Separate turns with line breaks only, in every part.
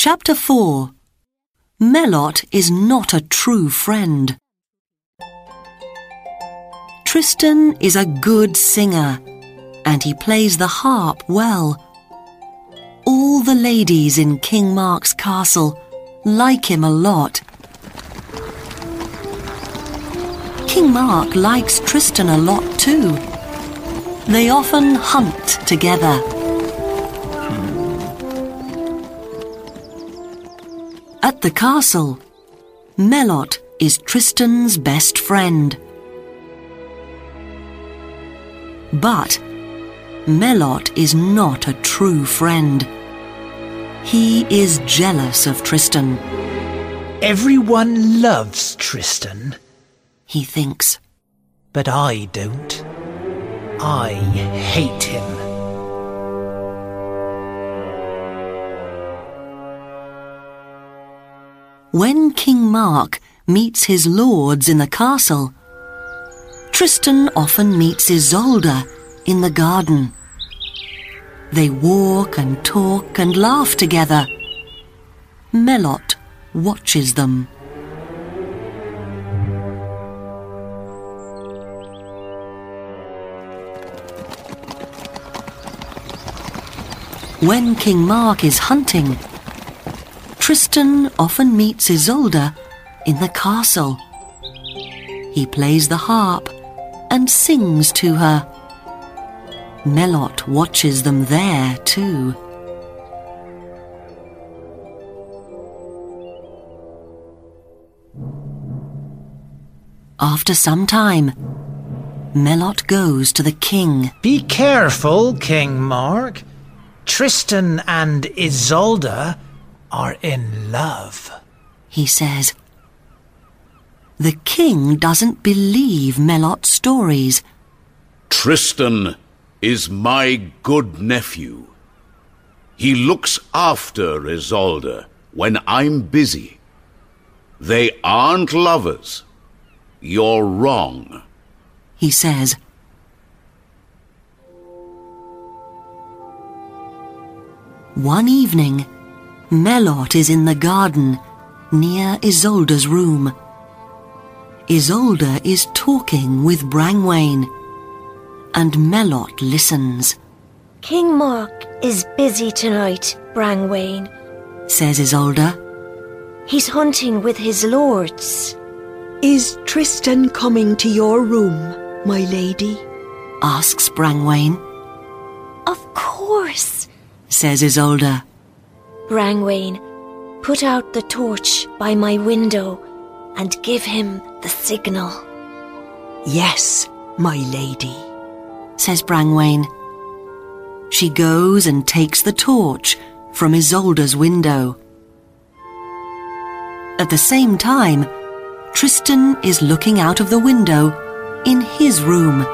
Chapter 4 Melot is not a true friend. Tristan is a good singer and he plays the harp well. All the ladies in King Mark's castle like him a lot. King Mark likes Tristan a lot too. They often hunt together. At the castle, Melot is Tristan's best friend. But Melot is not a true friend. He is jealous of Tristan,
Everyone loves Tristan,
he thinks.
but I don't. I hate him.
When King Mark meets his lords in the castle, Tristan often meets Isolde in the garden. They walk and talk and laugh together. Melot watches them. When King Mark is hunting, Tristan often meets Isolde in the castle. He plays the harp and sings to her. Melot watches them there too. After some time, Melot goes to the king.
Be careful, King Mark. Tristan and Isolde are in love.
he says. The king doesn't believe Melot's stories.
Tristan is my good nephew. He looks after Isolde when I'm busy. They aren't lovers. You're wrong.
he says. One evening, Melot is in the garden near Isolde's room. Isolde is talking with Brangwain, and Melot listens,
King Mark is busy tonight, Brangwain.
says Isolde.
He's hunting with his lords.
Is Tristan coming to your room, my lady?
asks Brangwain,
Of course.
says Isolde.
Brangwain, put out the torch by my window and give him the signal.
Yes, my lady.
says Brangwain. She goes and takes the torch from Isolde's window. At the same time, Tristan is looking out of the window in his room.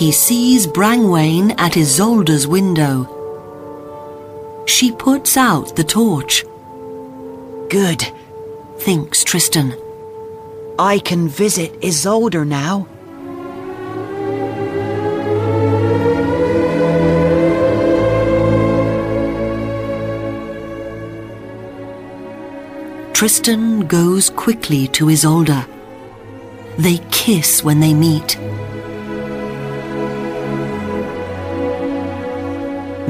He sees Brangwain at Isolde's window. She puts out the torch,
Good.
thinks Tristan.
I can visit Isolde now.
Tristan goes quickly to Isolde. They kiss when they meet.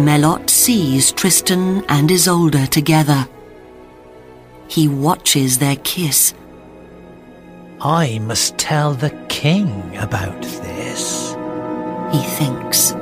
Melot sees Tristan and Isolde together. He watches their kiss.
I must tell the king about this.
He thinks.